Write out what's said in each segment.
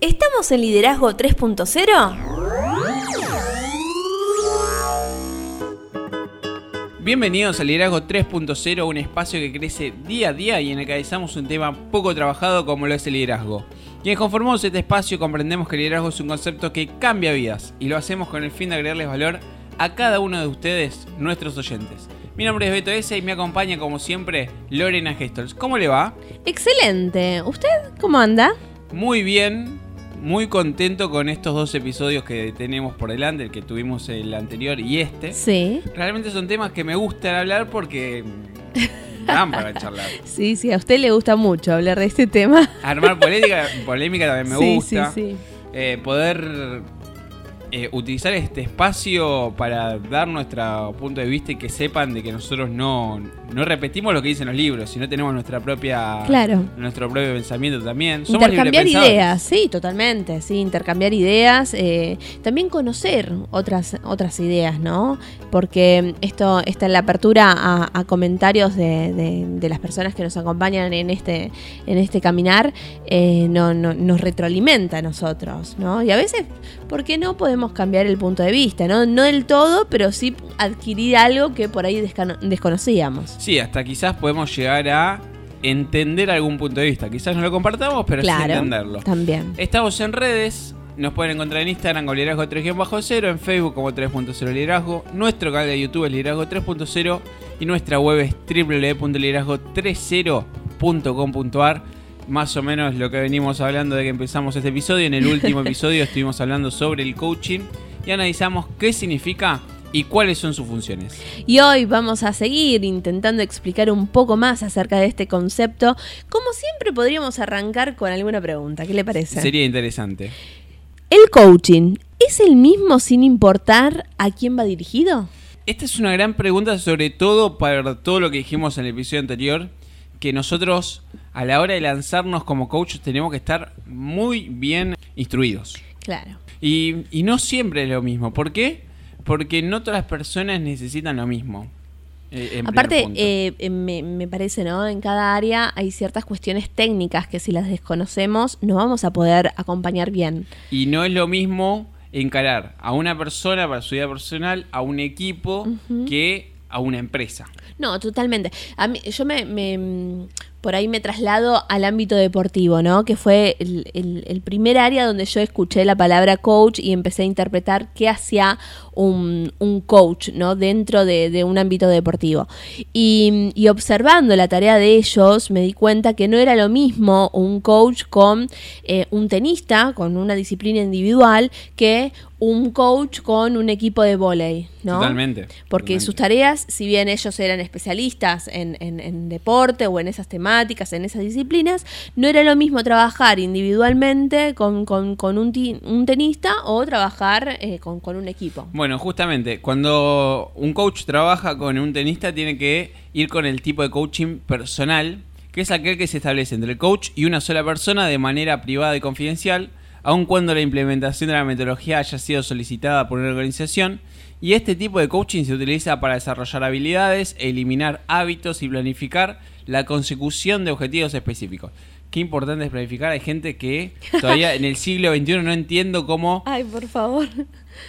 ¿Estamos en Liderazgo 3.0? Bienvenidos a Liderazgo 3.0, un espacio que crece día a día y en el que analizamos un tema poco trabajado como lo es el liderazgo. Quienes conformamos este espacio comprendemos que el liderazgo es un concepto que cambia vidas y lo hacemos con el fin de agregarles valor a cada uno de ustedes, nuestros oyentes. Mi nombre es Beto S y me acompaña como siempre Lorena Gestols. ¿Cómo le va? Excelente. ¿Usted cómo anda? Muy bien, muy contento con estos dos episodios que tenemos por delante, el que tuvimos el anterior y este. Sí. Realmente son temas que me gustan hablar porque dan para charlar. Sí, sí, a usted le gusta mucho hablar de este tema. Armar polémica, polémica también me sí, gusta. Sí, sí. Eh, poder eh, utilizar este espacio para dar nuestro punto de vista y que sepan de que nosotros no, no repetimos lo que dicen los libros, sino tenemos nuestra propia Claro. nuestro propio pensamiento también. Somos Intercambiar ideas, sí, totalmente, sí, intercambiar ideas, eh, también conocer otras otras ideas, ¿no? Porque esto está en la apertura a, a comentarios de, de- de las personas que nos acompañan en este en este caminar, eh, no, no- nos retroalimenta a nosotros, ¿no? Y a veces, ¿por qué no podemos cambiar el punto de vista? No, no del todo, pero sí adquirir algo que por ahí desconocíamos. Sí, hasta quizás podemos llegar a entender algún punto de vista. Quizás no lo compartamos, pero sí claro, entenderlo. también. Estamos en redes, nos pueden encontrar en Instagram como Liderazgo 3-0, en Facebook como 3.0 Liderazgo, nuestro canal de YouTube es Liderazgo 3.0 y nuestra web es www.liderazgo30.com.ar. Más o menos lo que venimos hablando de que empezamos este episodio. En el último episodio estuvimos hablando sobre el coaching y analizamos qué significa y cuáles son sus funciones. Y hoy vamos a seguir intentando explicar un poco más acerca de este concepto. Como siempre podríamos arrancar con alguna pregunta. ¿Qué le parece? Sería interesante. ¿El coaching es el mismo sin importar a quién va dirigido? Esta es una gran pregunta, sobre todo para todo lo que dijimos en el episodio anterior, que nosotros a la hora de lanzarnos como coaches tenemos que estar muy bien instruidos. Claro. Y, y no siempre es lo mismo. ¿Por qué? Porque no todas las personas necesitan lo mismo. eh, Aparte, eh, eh, me, me parece, ¿no? En cada área hay ciertas cuestiones técnicas que si las desconocemos no vamos a poder acompañar bien. Y no es lo mismo encarar a una persona para su vida personal, a un equipo, que a una empresa. No, totalmente. A mí, yo me, me, por ahí me traslado al ámbito deportivo, ¿no? Que fue el, el- el primer área donde yo escuché la palabra coach y empecé a interpretar qué hacía un, un coach, ¿no? Dentro de, de un ámbito deportivo. Y, y observando la tarea de ellos, me di cuenta que no era lo mismo un coach con eh, un tenista, con una disciplina individual, que un coach con un equipo de vóley, ¿no? Totalmente. Porque totalmente. sus tareas, si bien ellos eran especialistas en, en- en deporte o en esas temáticas, en esas disciplinas, no era lo mismo trabajar individualmente con, con- un, un tenista o trabajar eh, con, con un equipo. Bueno, justamente, cuando un coach trabaja con un tenista, tiene que ir con el tipo de coaching personal, que es aquel que se establece entre el coach y una sola persona de manera privada y confidencial, aun cuando la implementación de la metodología haya sido solicitada por una organización. Y este tipo de coaching se utiliza para desarrollar habilidades, eliminar hábitos y planificar la consecución de objetivos específicos. Qué importante es planificar. Hay gente que todavía en el siglo XXI no entiendo cómo Ay, por favor.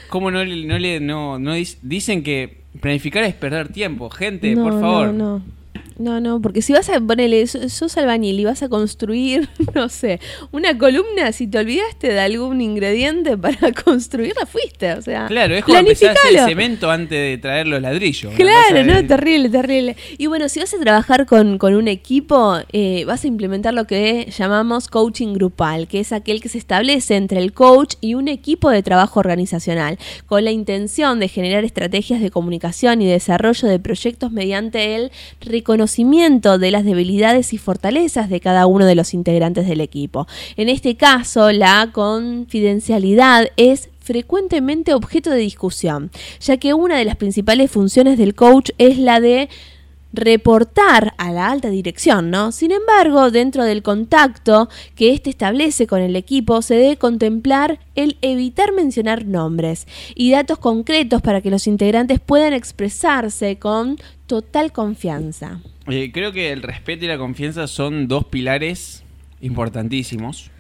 ¿Cómo no le, no le, no, no dicen que planificar es perder tiempo? Gente, no, por favor. No, no. No, no, porque si vas a ponerle, sos albañil y vas a construir, no sé, una columna, si te olvidaste de algún ingrediente para construirla, fuiste, o sea, Claro, es como empezar a hacer el cemento antes de traer los ladrillos. Claro, no, de- terrible, terrible. Y bueno, si vas a trabajar con, con un equipo, eh, vas a implementar lo que llamamos coaching grupal, que es aquel que se establece entre el coach y un equipo de trabajo organizacional, con la intención de generar estrategias de comunicación y desarrollo de proyectos mediante el reconocimiento de las debilidades y fortalezas de cada uno de los integrantes del equipo. En este caso, la confidencialidad es frecuentemente objeto de discusión, ya que una de las principales funciones del coach es la de reportar a la alta dirección, ¿no? Sin embargo, dentro del contacto que éste establece con el equipo, se debe contemplar el evitar mencionar nombres y datos concretos para que los integrantes puedan expresarse con total confianza. Eh, creo que el respeto y la confianza son dos pilares importantísimos.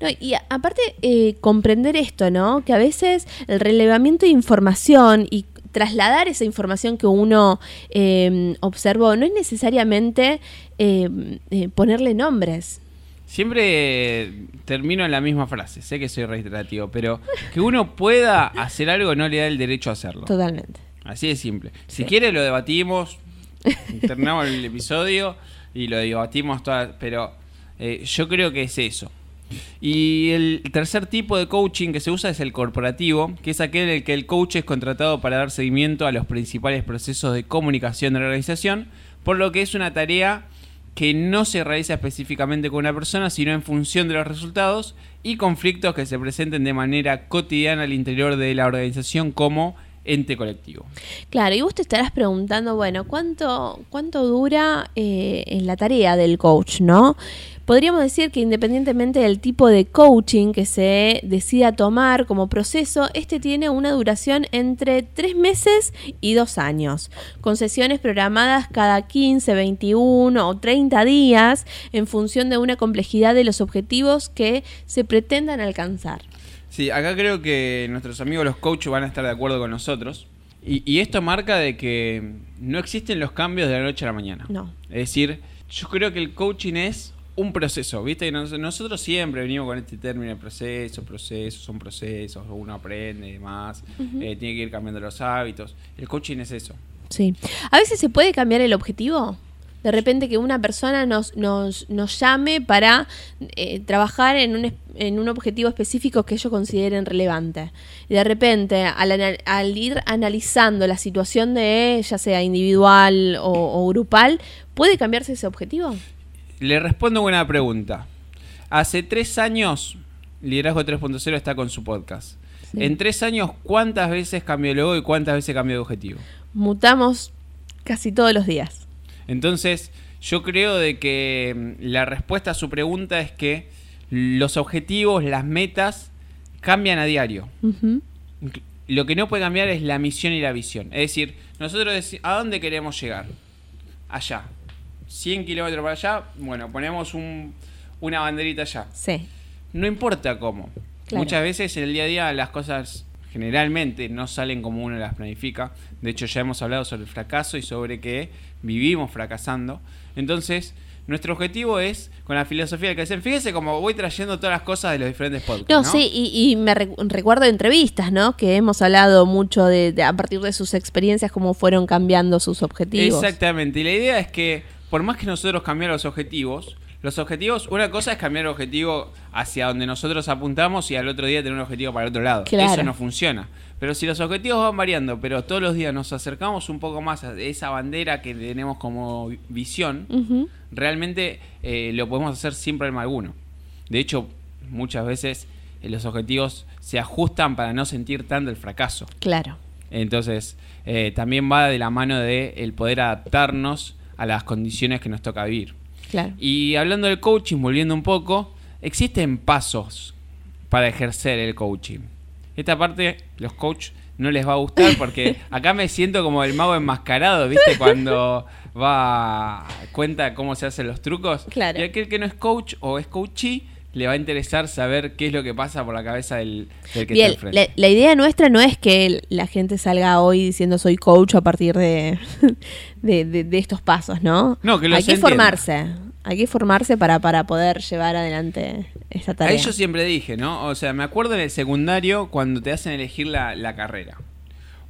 No, y aparte, eh, comprender esto, ¿no? Que a veces el relevamiento de información y trasladar esa información que uno eh, observó no es necesariamente eh, eh, ponerle nombres. Siempre termino en la misma frase, sé que soy reiterativo, pero que uno pueda hacer algo no le da el derecho a hacerlo. Totalmente. Así de simple. Si Sí. quiere lo debatimos, terminamos el episodio y lo debatimos todas, pero eh, yo creo que es eso. Y el tercer tipo de coaching que se usa es el corporativo, que es aquel en el que el coach es contratado para dar seguimiento a los principales procesos de comunicación de la organización, por lo que es una tarea que no se realiza específicamente con una persona, sino en función de los resultados y conflictos que se presenten de manera cotidiana al interior de la organización como ente colectivo. Claro, y vos te estarás preguntando, bueno, ¿cuánto, cuánto dura eh, la tarea del coach, no? Podríamos decir que independientemente del tipo de coaching que se decida tomar como proceso, este tiene una duración entre tres meses y dos años, con sesiones programadas cada 15, 21 o 30 días en función de una complejidad de los objetivos que se pretendan alcanzar. Sí, acá creo que nuestros amigos los coaches van a estar de acuerdo con nosotros. Y, y esto marca de que no existen los cambios de la noche a la mañana. No. Es decir, yo creo que el coaching es un proceso, ¿viste? Y nos- nosotros siempre venimos con este término de proceso, procesos, son procesos, uno aprende más, eh, tiene que ir cambiando los hábitos. El coaching es eso. Sí. A veces se puede cambiar el objetivo. De repente que una persona nos, nos, nos llame para eh, trabajar en un, en un objetivo específico que ellos consideren relevante. Y de repente, al, al ir analizando la situación de, ya sea individual o, o grupal, ¿puede cambiarse ese objetivo? Le respondo buena pregunta. Hace tres años, Liderazgo 3.0 está con su podcast. Sí. En tres años, ¿cuántas veces cambió el logo y cuántas veces cambió de objetivo? Mutamos casi todos los días. Entonces, yo creo de que mm, la respuesta a su pregunta es que los objetivos, las metas, cambian a diario. Lo que no puede cambiar es la misión y la visión. Es decir, nosotros deci- ¿a dónde queremos llegar? Allá. 100 kilómetros para allá, bueno, ponemos un- una banderita allá. Sí. No importa cómo. Claro. Muchas veces en el día a día las cosas generalmente no salen como uno las planifica. De hecho, ya hemos hablado sobre el fracaso y sobre que vivimos fracasando. Entonces, nuestro objetivo es, con la filosofía del crecer, fíjese como voy trayendo todas las cosas de los diferentes podcasts. No, ¿no? sí, y, y me recu- recuerdo entrevistas, ¿no? Que hemos hablado mucho de, de- a partir de sus experiencias, cómo fueron cambiando sus objetivos. Exactamente. Y la idea es que, por más que nosotros cambiemos los objetivos, los objetivos, una cosa es cambiar el objetivo hacia donde nosotros apuntamos y al otro día tener un objetivo para el otro lado. Claro. Eso no funciona. Pero si los objetivos van variando, pero todos los días nos acercamos un poco más a esa bandera que tenemos como visión, realmente eh, lo podemos hacer sin problema alguno. De hecho, muchas veces eh, los objetivos se ajustan para no sentir tanto el fracaso. Claro. Entonces, eh, también va de la mano de el poder adaptarnos a las condiciones que nos toca vivir. Claro. Y hablando del coaching, volviendo un poco, existen pasos para ejercer el coaching. Esta parte los coaches no les va a gustar porque acá me siento como el mago enmascarado, ¿viste? Cuando va cuenta cómo se hacen los trucos. Claro. Y aquel que no es coach o es coachee le va a interesar saber qué es lo que pasa por la cabeza del, del que Bien, está enfrente. la, la idea nuestra no es que la gente salga hoy diciendo soy coach a partir de, de, de- de estos pasos, ¿no? No, que Hay que entienda. formarse. Hay que formarse para, para poder llevar adelante esta A tarea. eso siempre dije, ¿no? O sea, me acuerdo en el secundario cuando te hacen elegir la, la carrera.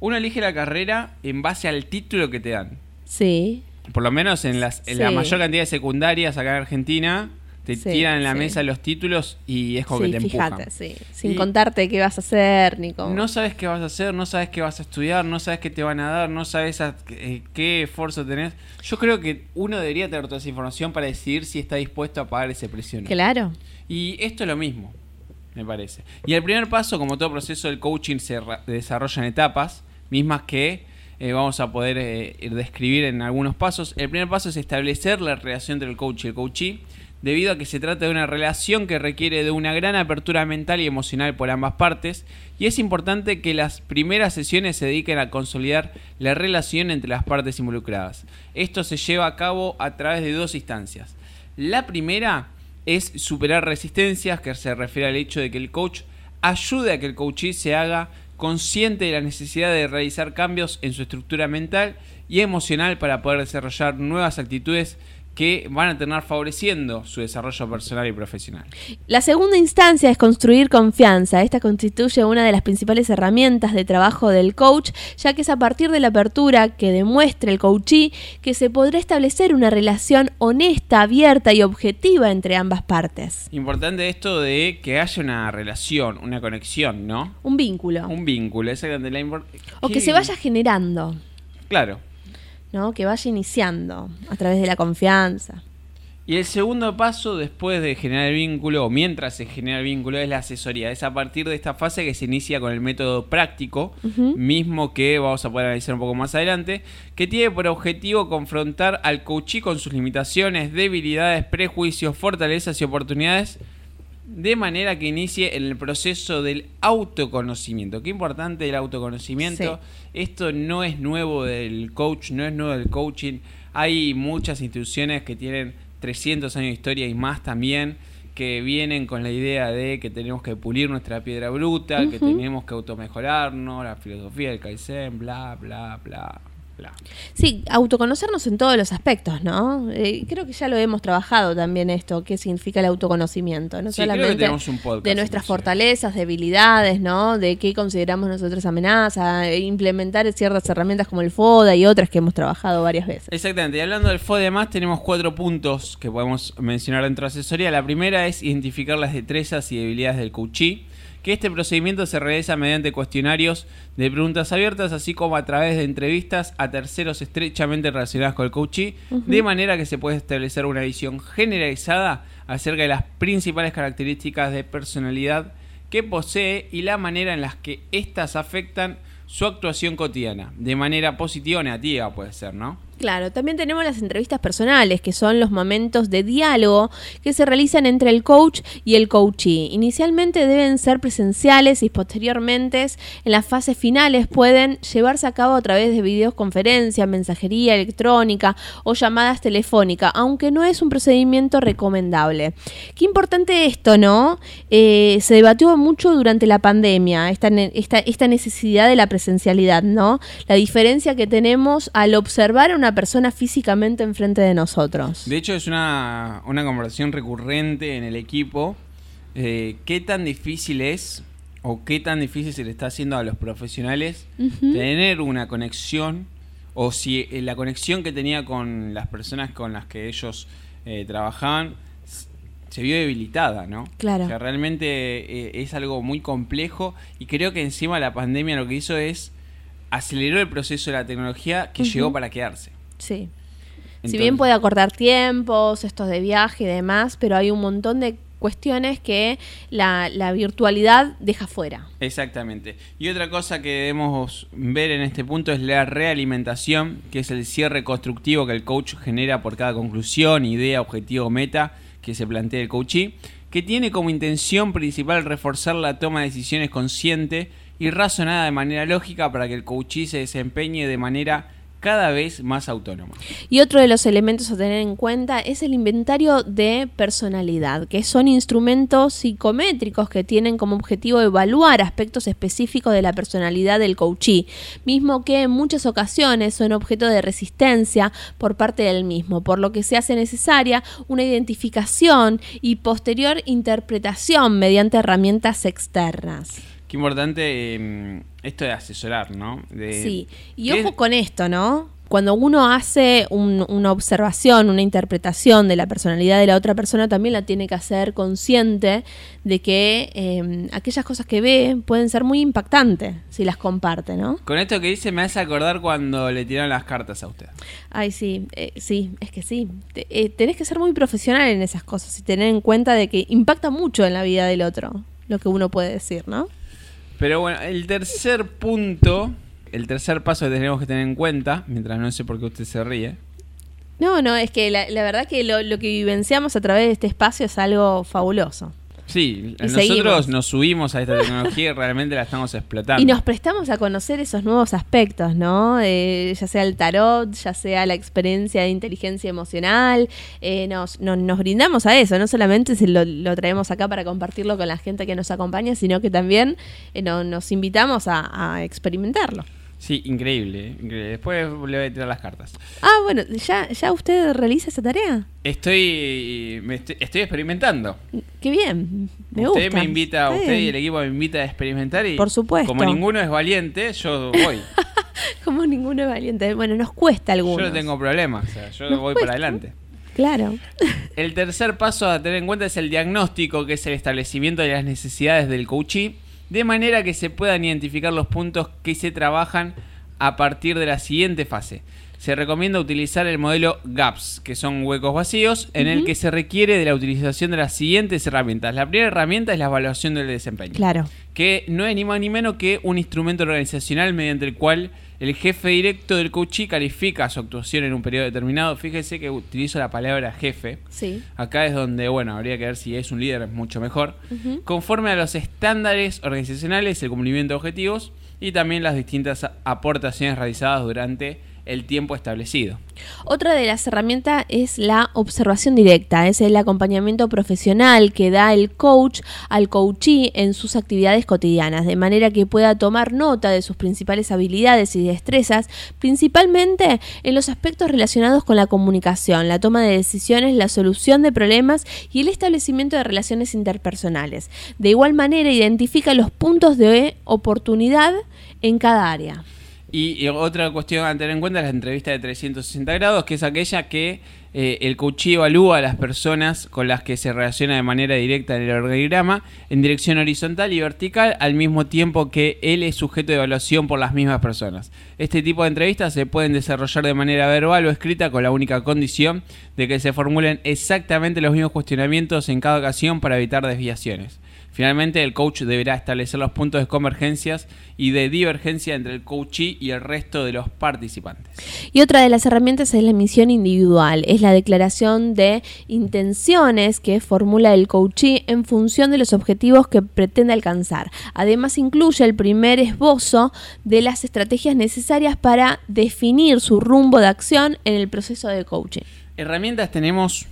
Uno elige la carrera en base al título que te dan. Sí. Por lo menos en, las, en la mayor cantidad de secundarias acá en Argentina, te Sí, tiran en la sí. mesa los títulos y es como sí, que te fíjate, empujan. sí. Sin Y- contarte qué vas a hacer ni cómo. No sabes qué vas a hacer, no sabes qué vas a estudiar, no sabes qué te van a dar, no sabes a- eh, qué esfuerzo tenés. Yo creo que uno debería tener toda esa información para decidir si está dispuesto a pagar ese precio o no. Claro. Y esto es lo mismo, me parece. Y el primer paso, como todo proceso del coaching, se desarrolla en etapas, mismas que eh, vamos a poder eh, ir describir en algunos pasos. El primer paso es establecer la relación entre el coach y el coachee, debido a que se trata de una relación que requiere de una gran apertura mental y emocional por ambas partes, y es importante que las primeras sesiones se dediquen a consolidar la relación entre las partes involucradas. Esto se lleva a cabo a través de dos instancias. La primera es superar resistencias, que se refiere al hecho de que el coach ayude a que el coachee se haga consciente de la necesidad de realizar cambios en su estructura mental y emocional para poder desarrollar nuevas actitudes que van a tener favoreciendo su desarrollo personal y profesional. La segunda instancia es construir confianza. Esta constituye una de las principales herramientas de trabajo del coach, ya que es a partir de la apertura que demuestre el coachee que se podrá establecer una relación honesta, abierta y objetiva entre ambas partes. Importante esto de que haya una relación, una conexión, ¿no? Un vínculo. Un vínculo, exactamente. La o que se vaya generando. Claro, ¿no? que vaya iniciando a través de la confianza. Y el segundo paso después de generar el vínculo, o mientras se genera el vínculo, es la asesoría. Es a partir de esta fase que se inicia con el método práctico, mismo que vamos a poder analizar un poco más adelante, que tiene por objetivo confrontar al coachí con sus limitaciones, debilidades, prejuicios, fortalezas y oportunidades de manera que inicie en el proceso del autoconocimiento. Qué importante el autoconocimiento. Esto no es nuevo del coach, no es nuevo del coaching. Hay muchas instituciones que tienen 300 años de historia y más también que vienen con la idea de que tenemos que pulir nuestra piedra bruta, que tenemos que automejorarnos, la filosofía del Kaizen, bla, bla, bla. Sí, autoconocernos en todos los aspectos, ¿no? Eh, creo que ya lo hemos trabajado también esto, qué significa el autoconocimiento, no solamente de nuestras fortalezas, debilidades, ¿no? De qué consideramos nosotros amenaza, e implementar ciertas herramientas como el FODA y otras que hemos trabajado varias veces. Exactamente, y hablando del FODA más, tenemos cuatro puntos que podemos mencionar dentro de asesoría. La primera es identificar las destrezas y debilidades del coachee que este procedimiento se realiza mediante cuestionarios de preguntas abiertas, así como a través de entrevistas a terceros estrechamente relacionados con el coaching, de manera que se puede establecer una visión generalizada acerca de las principales características de personalidad que posee y la manera en las que éstas afectan su actuación cotidiana, de manera positiva o negativa puede ser, ¿no? Claro, también tenemos las entrevistas personales, que son los momentos de diálogo que se realizan entre el coach y el coachee. Inicialmente deben ser presenciales y posteriormente en las fases finales pueden llevarse a cabo a través de videoconferencia, mensajería electrónica o llamadas telefónicas, aunque no es un procedimiento recomendable. Qué importante esto, ¿no? Eh, se debatió mucho durante la pandemia, esta, esta, esta necesidad de la presencialidad, ¿no? La diferencia que tenemos al observar una persona físicamente enfrente de nosotros. De hecho, es una, conversación recurrente en el equipo. Eh, ¿Qué tan difícil es o qué tan difícil se le está haciendo a los profesionales tener una conexión o si eh, la conexión que tenía con las personas con las que ellos eh, trabajaban se vio debilitada, ¿no? Claro. O sea, realmente es algo muy complejo y creo que encima la pandemia lo que hizo es aceleró el proceso de la tecnología que llegó para quedarse. Sí. si bien puede acortar tiempos, estos de viaje y demás, pero hay un montón de cuestiones que la, virtualidad deja fuera. Exactamente. Y otra cosa que debemos ver en este punto es la realimentación, que es el cierre constructivo que el coach genera por cada conclusión, idea, objetivo, meta que se plantea el coachee, que tiene como intención principal reforzar la toma de decisiones consciente y razonada de manera lógica para que el coachee se desempeñe de manera cada vez más autónoma. Y otro de los elementos a tener en cuenta es el inventario de personalidad, que son instrumentos psicométricos que tienen como objetivo evaluar aspectos específicos de la personalidad del coachee, mismo que en muchas ocasiones son objeto de resistencia por parte del mismo, por lo que se hace necesaria una identificación y posterior interpretación mediante herramientas externas. Qué importante em, esto de asesorar, ¿no? sí, y ojo con esto, ¿no? Cuando uno hace una observación, una interpretación de la personalidad de la otra persona, también la tiene que hacer consciente de que em, aquellas cosas que ve pueden ser muy impactantes si las comparte, ¿no? Con esto que dice me hace acordar cuando le tiraron las cartas a usted. Ay, sí, eh, sí, es que sí. Eh, tenés que ser muy profesional en esas cosas y tener en cuenta de que impacta mucho en la vida del otro lo que uno puede decir, ¿no? Pero bueno, el tercer punto, el tercer paso que tenemos que tener en cuenta, mientras no sé por qué usted se ríe. No, no, es que la, verdad que lo, que vivenciamos a través de este espacio es algo fabuloso. Sí, Y nosotros seguimos. nos subimos a esta tecnología y realmente la estamos explotando. Y nos prestamos a conocer esos nuevos aspectos, ¿no? Eh, ya sea el tarot, ya sea la experiencia de inteligencia emocional, eh, nos, no- nos brindamos a eso, no solamente se lo, lo traemos acá para compartirlo con la gente que nos acompaña, sino que también eh, no- nos invitamos a, a experimentarlo. Sí, increíble, eh, increíble. Después le voy a tirar las cartas. Ah, bueno, ¿ya, ya usted realiza esa tarea? Estoy, me estoy, estoy experimentando. Qué bien, me usted gusta. me invita, Está usted y el equipo me invita a experimentar y Por supuesto. como ninguno es valiente, yo voy. Como ninguno es valiente. Bueno, nos cuesta yo algunos. no tengo problemas, o sea, yo Nos voy cuesta. para adelante. Claro. El tercer paso a tener en cuenta es el diagnóstico, que es el establecimiento de las necesidades del coachee, de manera que se puedan identificar los puntos que se trabajan a partir de la siguiente fase. Se recomienda utilizar el modelo GAPS, que son huecos vacíos, en el que se requiere de la utilización de las siguientes herramientas. La primera herramienta es la evaluación del desempeño Claro. que no es ni más ni menos que un instrumento organizacional mediante el cual el jefe directo del coachee califica su actuación en un periodo determinado. Fíjese que utilizo la palabra jefe. Sí. Acá es donde, bueno, habría que ver si es un líder, es mucho mejor. Conforme a los estándares organizacionales, el cumplimiento de objetivos y también las distintas aportaciones realizadas durante el tiempo establecido. Otra de las herramientas es la observación directa, es el acompañamiento profesional que da el coach al coachee en sus actividades cotidianas, de manera que pueda tomar nota de sus principales habilidades y destrezas, principalmente en los aspectos relacionados con la comunicación, la toma de decisiones, la solución de problemas y el establecimiento de relaciones interpersonales. De igual manera, identifica los puntos de oportunidad en cada área. Y, otra cuestión a tener en cuenta es la entrevista de 360 grados, que es aquella que eh, el coachee evalúa a las personas con las que se relaciona de manera directa en el organigrama en dirección horizontal y vertical, al mismo tiempo que él es sujeto de evaluación por las mismas personas. Este tipo de entrevistas se pueden desarrollar de manera verbal o escrita con la única condición de que se formulen exactamente los mismos cuestionamientos en cada ocasión para evitar desviaciones. Finalmente, el coach deberá establecer los puntos de convergencias y de divergencia entre el coachee y el resto de los participantes. Y otra de las herramientas es la misión individual, es la declaración de intenciones que formula el coachee en función de los objetivos que pretende alcanzar. Además incluye el primer esbozo de las estrategias necesarias para definir su rumbo de acción en el proceso de coaching. Herramientas tenemos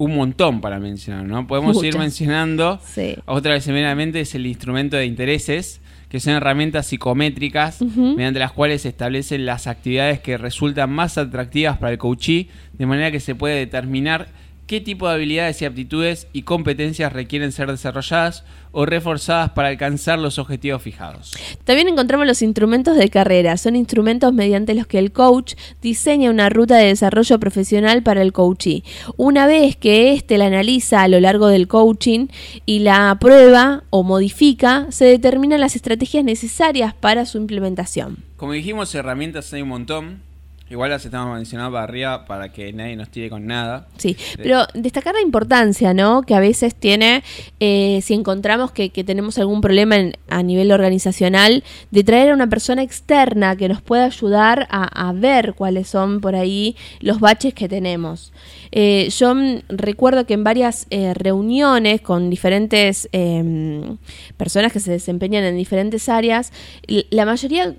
un montón para mencionar, ¿no? Podemos ir Muchas. mencionando. Sí. Otra vez, meramente es el instrumento de intereses, que son herramientas psicométricas mediante las cuales se establecen las actividades que resultan más atractivas para el coachee, de manera que se puede determinar qué tipo de habilidades y aptitudes y competencias requieren ser desarrolladas o reforzadas para alcanzar los objetivos fijados. También encontramos los instrumentos de carrera. Son instrumentos mediante los que el coach diseña una ruta de desarrollo profesional para el coachee. Una vez que éste la analiza a lo largo del coaching y la aprueba o modifica, se determinan las estrategias necesarias para su implementación. Como dijimos, herramientas hay un montón. Igual las estamos mencionando para arriba para que nadie nos tire con nada. Sí, pero destacar la importancia, ¿no? Que a veces tiene, eh, si encontramos que, que tenemos algún problema en- a nivel organizacional, de traer a una persona externa que nos pueda ayudar a, a ver cuáles son por ahí los baches que tenemos. Eh, yo recuerdo que en varias eh, reuniones con diferentes em, personas que se desempeñan en diferentes áreas, la mayoría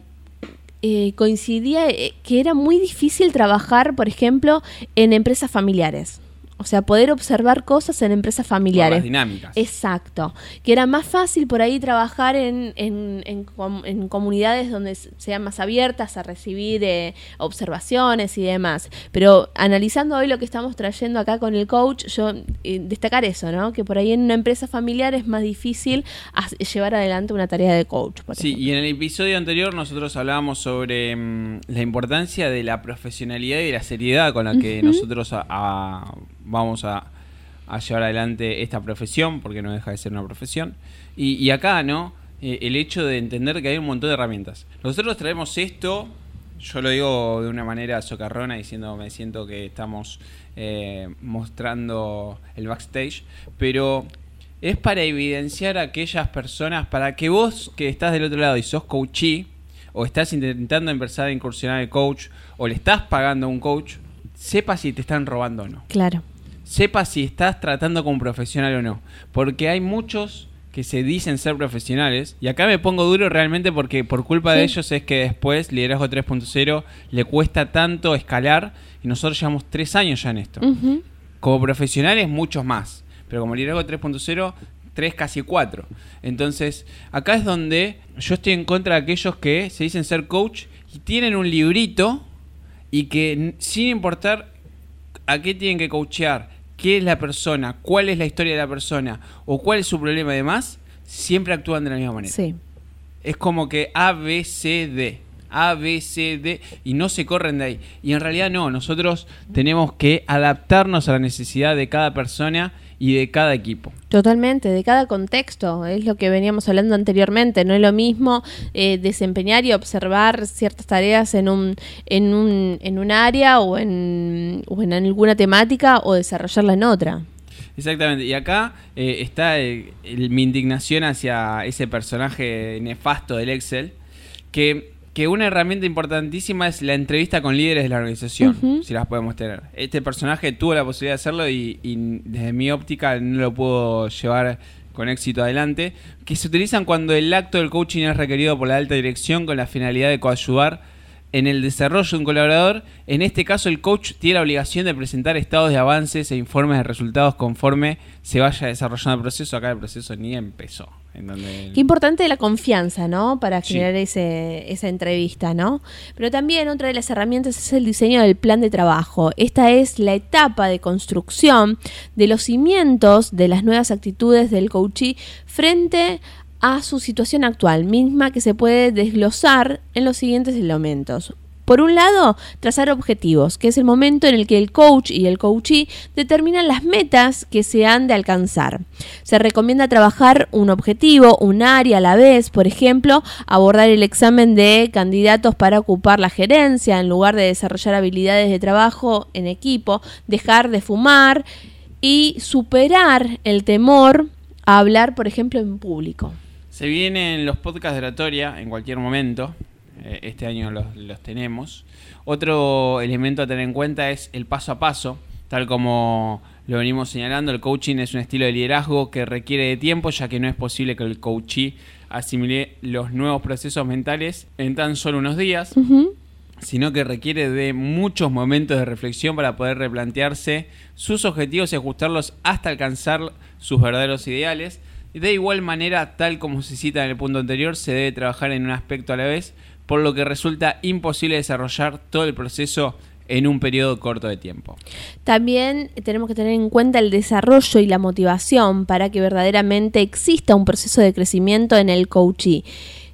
eh, coincidía eh, que era muy difícil trabajar, por ejemplo, en empresas familiares. O sea, poder observar cosas en empresas Por familiares. las dinámicas. Exacto. Que era más fácil por ahí trabajar en, en- en com- en comunidades donde sean más abiertas a recibir eh, observaciones y demás. Pero analizando hoy lo que estamos trayendo acá con el coach, yo eh, destacar eso, ¿no? Que por ahí en una empresa familiar es más difícil llevar adelante una tarea de coach. por Sí, ejemplo. y en el episodio anterior nosotros hablábamos sobre mm, la importancia de la profesionalidad y de la seriedad con la que nosotros a- a- vamos a, llevar adelante esta profesión, porque no deja de ser una profesión. Y, acá, ¿no? Eh, el hecho de entender que hay un montón de herramientas. Nosotros traemos esto, yo lo digo de una manera socarrona, diciendo me siento que estamos eh, mostrando el backstage, pero es para evidenciar a aquellas personas, para que vos que estás del otro lado y sos coachee, o estás intentando empezar a incursionar el coach, o le estás pagando a un coach, sepas si te están robando o no. Claro. Sepas si estás tratando con un profesional o no. Porque hay muchos que se dicen ser profesionales, y acá me pongo duro realmente porque por culpa de ellos es que después Liderazgo 3.0 le cuesta tanto escalar y nosotros llevamos tres años ya en esto. Como profesionales muchos más, pero como Liderazgo 3.0 tres, casi cuatro. Entonces, acá es donde yo estoy en contra de aquellos que se dicen ser coach y tienen un librito y que sin importar a qué tienen que coachear, qué es la persona, cuál es la historia de la persona o cuál es su problema y demás, siempre actúan de la misma manera. Sí. Es como que A, B, C, D. A, B, C, D y no se corren de ahí. Y en realidad no, nosotros tenemos que adaptarnos a la necesidad de cada persona y de cada equipo. Totalmente, de cada contexto, es lo que veníamos hablando anteriormente, no es lo mismo eh, desempeñar y observar ciertas tareas en un, en un, en un área o en, o en alguna temática o desarrollarla en otra. Exactamente, y acá eh, está eh, mi indignación hacia ese personaje nefasto del Excel, que que una herramienta importantísima es la entrevista con líderes de la organización, si las podemos tener. Este personaje tuvo la posibilidad de hacerlo y, desde mi óptica no lo puedo llevar con éxito adelante, que se utilizan cuando el acto del coaching es requerido por la alta dirección con la finalidad de coayudar en el desarrollo de un colaborador. En este caso, el coach tiene la obligación de presentar estados de avances e informes de resultados conforme se vaya desarrollando el proceso. Acá el proceso ni empezó. Qué importante la confianza, ¿no? Para generar ese, esa entrevista, ¿no? Pero también otra de las herramientas es el diseño del plan de trabajo. Esta es la etapa de construcción de los cimientos de las nuevas actitudes del coachee frente a su situación actual, misma que se puede desglosar en los siguientes elementos. Por un lado, trazar objetivos, que es el momento en el que el coach y el coachee determinan las metas que se han de alcanzar. Se recomienda trabajar un objetivo, un área a la vez, por ejemplo, abordar el examen de candidatos para ocupar la gerencia en lugar de desarrollar habilidades de trabajo en equipo, dejar de fumar y superar el temor a hablar, por ejemplo, en público. Se vienen los podcasts de oratoria en cualquier momento. Eh, este año los, tenemos. Otro elemento a tener en cuenta es el paso a paso, tal como lo venimos señalando, el coaching es un estilo de liderazgo que requiere de tiempo, ya que no es posible que el coachee asimile los nuevos procesos mentales en tan solo unos días, sino que requiere de muchos momentos de reflexión para poder replantearse sus objetivos y ajustarlos hasta alcanzar sus verdaderos ideales. De igual manera, tal como se cita en el punto anterior, se debe trabajar en un aspecto a la vez, por lo que resulta imposible desarrollar todo el proceso en un periodo corto de tiempo. También tenemos que tener en cuenta el desarrollo y la motivación para que verdaderamente exista un proceso de crecimiento en el coachee.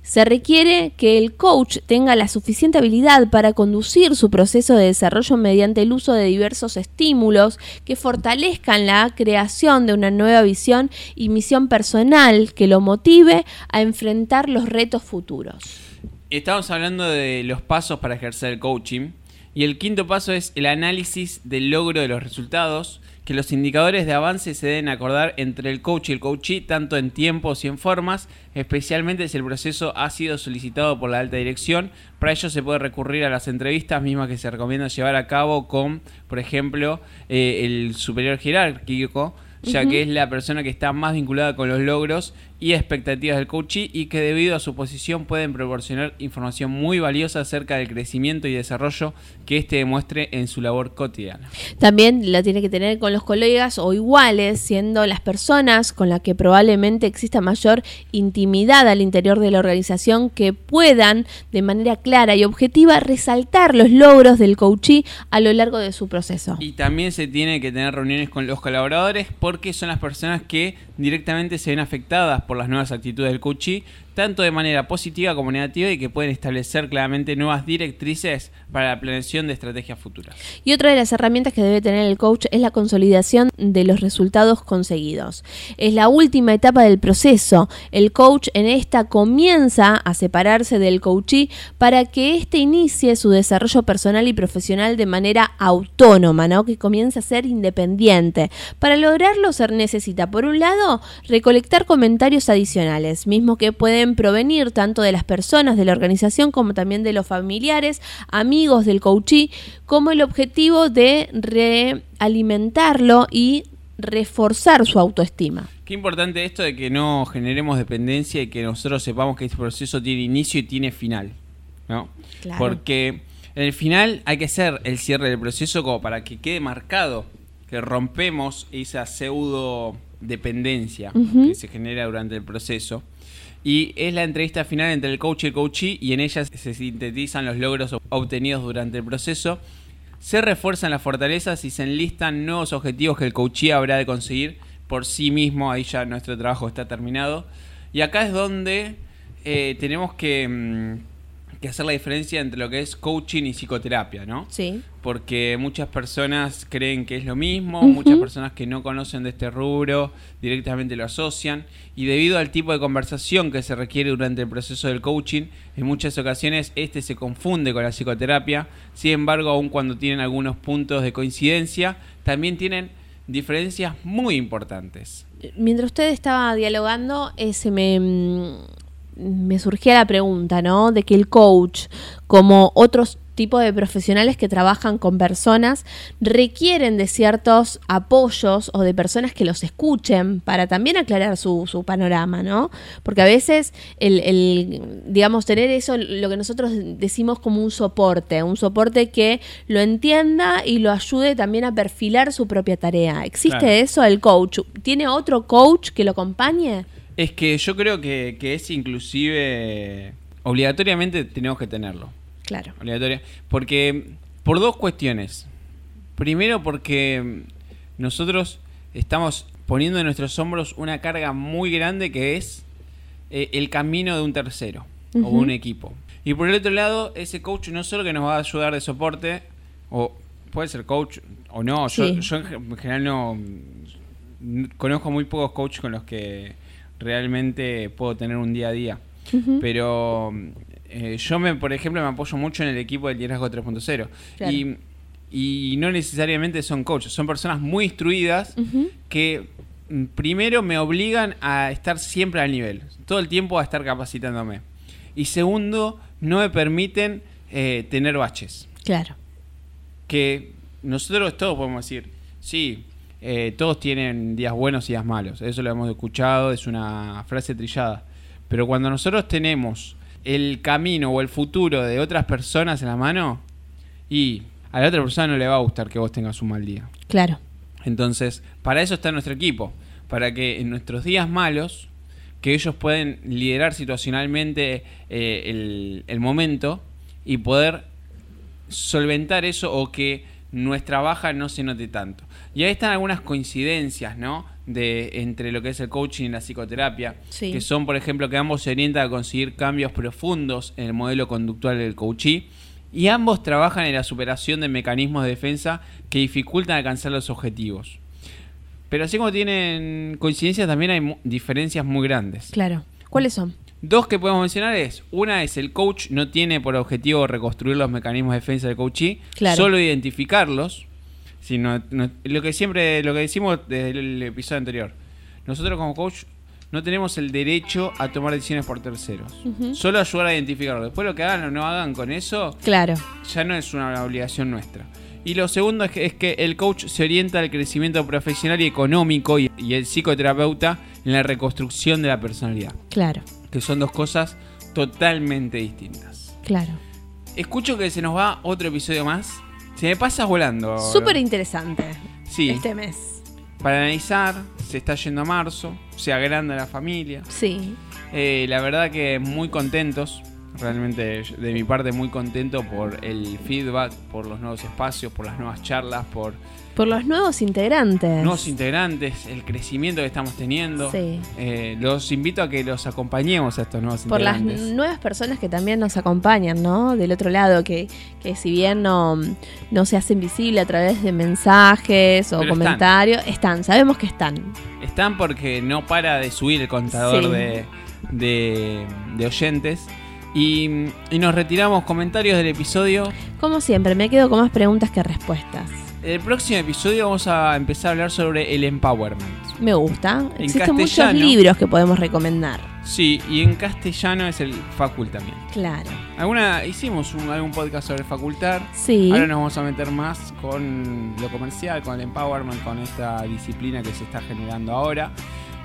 Se requiere que el coach tenga la suficiente habilidad para conducir su proceso de desarrollo mediante el uso de diversos estímulos que fortalezcan la creación de una nueva visión y misión personal que lo motive a enfrentar los retos futuros. Estamos hablando de los pasos para ejercer el coaching. Y el quinto paso es el análisis del logro de los resultados, que los indicadores de avance se deben acordar entre el coach y el coachee, tanto en tiempos y en formas, especialmente si el proceso ha sido solicitado por la alta dirección. Para ello se puede recurrir a las entrevistas mismas que se recomienda llevar a cabo con, por ejemplo, eh, el superior jerárquico, ya que es la persona que está más vinculada con los logros y expectativas del coachee y que debido a su posición pueden proporcionar información muy valiosa acerca del crecimiento y desarrollo que éste demuestre en su labor cotidiana. También la tiene que tener con los colegas o iguales, siendo las personas con las que probablemente exista mayor intimidad al interior de la organización que puedan de manera clara y objetiva resaltar los logros del coachee a lo largo de su proceso. Y también se tiene que tener reuniones con los colaboradores porque son las personas que directamente se ven afectadas por las nuevas actitudes del coachee tanto de manera positiva como negativa y que pueden establecer claramente nuevas directrices para la planeación de estrategias futuras. Y otra de las herramientas que debe tener el coach es la consolidación de los resultados conseguidos. Es la última etapa del proceso. El coach en esta comienza a separarse del coachee para que éste inicie su desarrollo personal y profesional de manera autónoma, ¿no? que comience a ser independiente. Para lograrlo se necesita, por un lado, recolectar comentarios adicionales, mismo que pueden provenir tanto de las personas de la organización como también de los familiares, amigos del coachee, como el objetivo de realimentarlo y reforzar su autoestima. Qué importante esto de que no generemos dependencia y que nosotros sepamos que este proceso tiene inicio y tiene final. ¿no? Porque en el final hay que hacer el cierre del proceso como para que quede marcado que rompemos esa pseudo dependencia que se genera durante el proceso. Y es la entrevista final entre el coach y el coachee y en ella se sintetizan los logros obtenidos durante el proceso, se refuerzan las fortalezas y se enlistan nuevos objetivos que el coachee habrá de conseguir por sí mismo. Ahí ya nuestro trabajo está terminado. Y acá es donde eh, tenemos que... Mm, que hacer la diferencia entre lo que es coaching y psicoterapia, ¿no? Sí. Porque muchas personas creen que es lo mismo, muchas personas que no conocen de este rubro directamente lo asocian y debido al tipo de conversación que se requiere durante el proceso del coaching, en muchas ocasiones este se confunde con la psicoterapia, sin embargo, aun cuando tienen algunos puntos de coincidencia, también tienen diferencias muy importantes. Mientras usted estaba dialogando, ese me mm, me surgía la pregunta, ¿no? De que el coach, como otros tipos de profesionales que trabajan con personas, requieren de ciertos apoyos o de personas que los escuchen para también aclarar su, su panorama, ¿no? Porque a veces el, el, digamos, tener eso, lo que nosotros decimos como un soporte, un soporte que lo entienda y lo ayude también a perfilar su propia tarea. ¿Existe eso el coach? ¿Tiene otro coach que lo acompañe? Es que yo creo que, es inclusive obligatoriamente tenemos que tenerlo. Claro. Obligatoria. Porque por dos cuestiones. Primero porque nosotros estamos poniendo en nuestros hombros una carga muy grande que es eh, el camino de un tercero o un equipo. Y por el otro lado, ese coach no solo que nos va a ayudar de soporte, o puede ser coach o no, yo, yo en general no conozco muy pocos coaches con los que realmente puedo tener un día a día. Pero eh, yo, me, por ejemplo, me apoyo mucho en el equipo del liderazgo 3.0. Y, y, no necesariamente son coaches, son personas muy instruidas que mm, primero me obligan a estar siempre al nivel, todo el tiempo a estar capacitándome. Y segundo, no me permiten eh, tener baches. Claro. Que nosotros todos podemos decir, sí, eh, todos tienen días buenos y días malos. Eso lo hemos escuchado, es una frase trillada. Pero cuando nosotros tenemos el camino o el futuro de otras personas en la mano, y a la otra persona no le va a gustar que vos tengas un mal día. Claro. Entonces, para eso está nuestro equipo. Para que en nuestros días malos, que ellos pueden liderar situacionalmente eh, el, el momento y poder solventar eso o que nuestra baja no se note tanto. Y ahí están algunas coincidencias, ¿no? De, entre lo que es el coaching y la psicoterapia, que son, por ejemplo, que ambos se orientan a conseguir cambios profundos en el modelo conductual del coachee y ambos trabajan en la superación de mecanismos de defensa que dificultan alcanzar los objetivos. Pero así como tienen coincidencias, también hay diferencias muy grandes. Claro. ¿Cuáles son? Dos que podemos mencionar es, una es el coach no tiene por objetivo reconstruir los mecanismos de defensa del coachee, solo identificarlos, sino lo que siempre, lo que decimos desde el episodio anterior. Nosotros como coach no tenemos el derecho a tomar decisiones por terceros. Solo ayudar a identificarlo. Después lo que hagan o no hagan con eso, claro. ya no es una obligación nuestra. Y lo segundo es que, el coach se orienta al crecimiento profesional y económico y el psicoterapeuta en la reconstrucción de la personalidad. Claro que son dos cosas totalmente distintas. Claro. Escucho que se nos va otro episodio más. Se me pasa volando. Súper interesante. Sí. Este mes. Para analizar, se está yendo a marzo, se agranda la familia. Sí. Eh, la verdad que muy contentos. Realmente de mi parte muy contento por el feedback, por los nuevos espacios, por las nuevas charlas, por por los nuevos integrantes. Nuevos integrantes, el crecimiento que estamos teniendo. Sí. Eh, los invito a que los acompañemos a estos nuevos integrantes. Por las nuevas personas que también nos acompañan, ¿no? Del otro lado, que, que si bien no, no se hacen visibles a través de mensajes o comentarios, están. sabemos que están. Están porque no para de subir el contador de, de, de oyentes. Y, y, nos retiramos comentarios del episodio. Como siempre, me quedo con más preguntas que respuestas el próximo episodio vamos a empezar a hablar sobre el empowerment. Me gusta. En Existen muchos libros que podemos recomendar. Sí, y en castellano es el Facul también. Claro. Alguna, hicimos un, algún podcast sobre facultar. Sí. Ahora nos vamos a meter más con lo comercial, con el empowerment, con esta disciplina que se está generando ahora.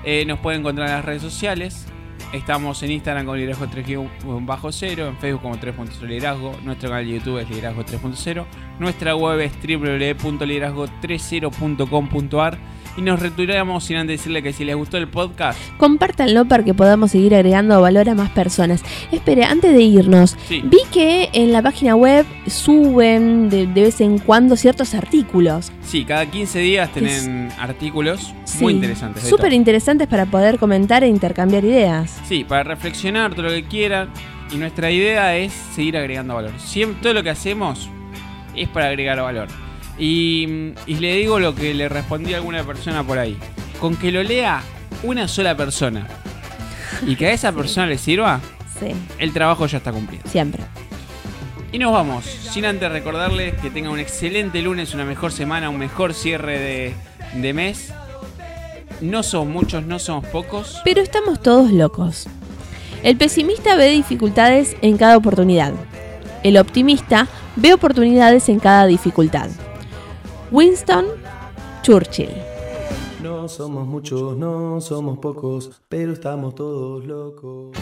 Eh, nos pueden encontrar en las redes sociales. Estamos en Instagram con liderazgo 3-0, en Facebook como 3.0 liderazgo, nuestro canal de YouTube es liderazgo 3.0, nuestra web es www.liderazgo30.com.ar y nos retiramos sin antes decirle que si les gustó el podcast, Compártanlo para que podamos seguir agregando valor a más personas. Espere, antes de irnos, Sí. vi que en la página web suben de, de vez en cuando ciertos artículos. sí, cada 15 días tienen artículos muy interesantes. Súper interesantes para poder comentar e intercambiar ideas. Sí, para reflexionar todo lo que quieran. Y nuestra idea es seguir agregando valor. Siempre, todo lo que hacemos es para agregar valor. Y, y le digo lo que le respondí a alguna persona por ahí. Con que lo lea una sola persona y que a esa persona le sirva, Sí, el trabajo ya está cumplido. siempre. Y nos vamos, sin antes recordarles que tengan un excelente lunes, una mejor semana, un mejor cierre de, de mes. No somos muchos, no somos pocos. Pero estamos todos locos. El pesimista ve dificultades en cada oportunidad. El optimista ve oportunidades en cada dificultad. Winston Churchill. No somos muchos, no somos pocos, pero estamos todos locos.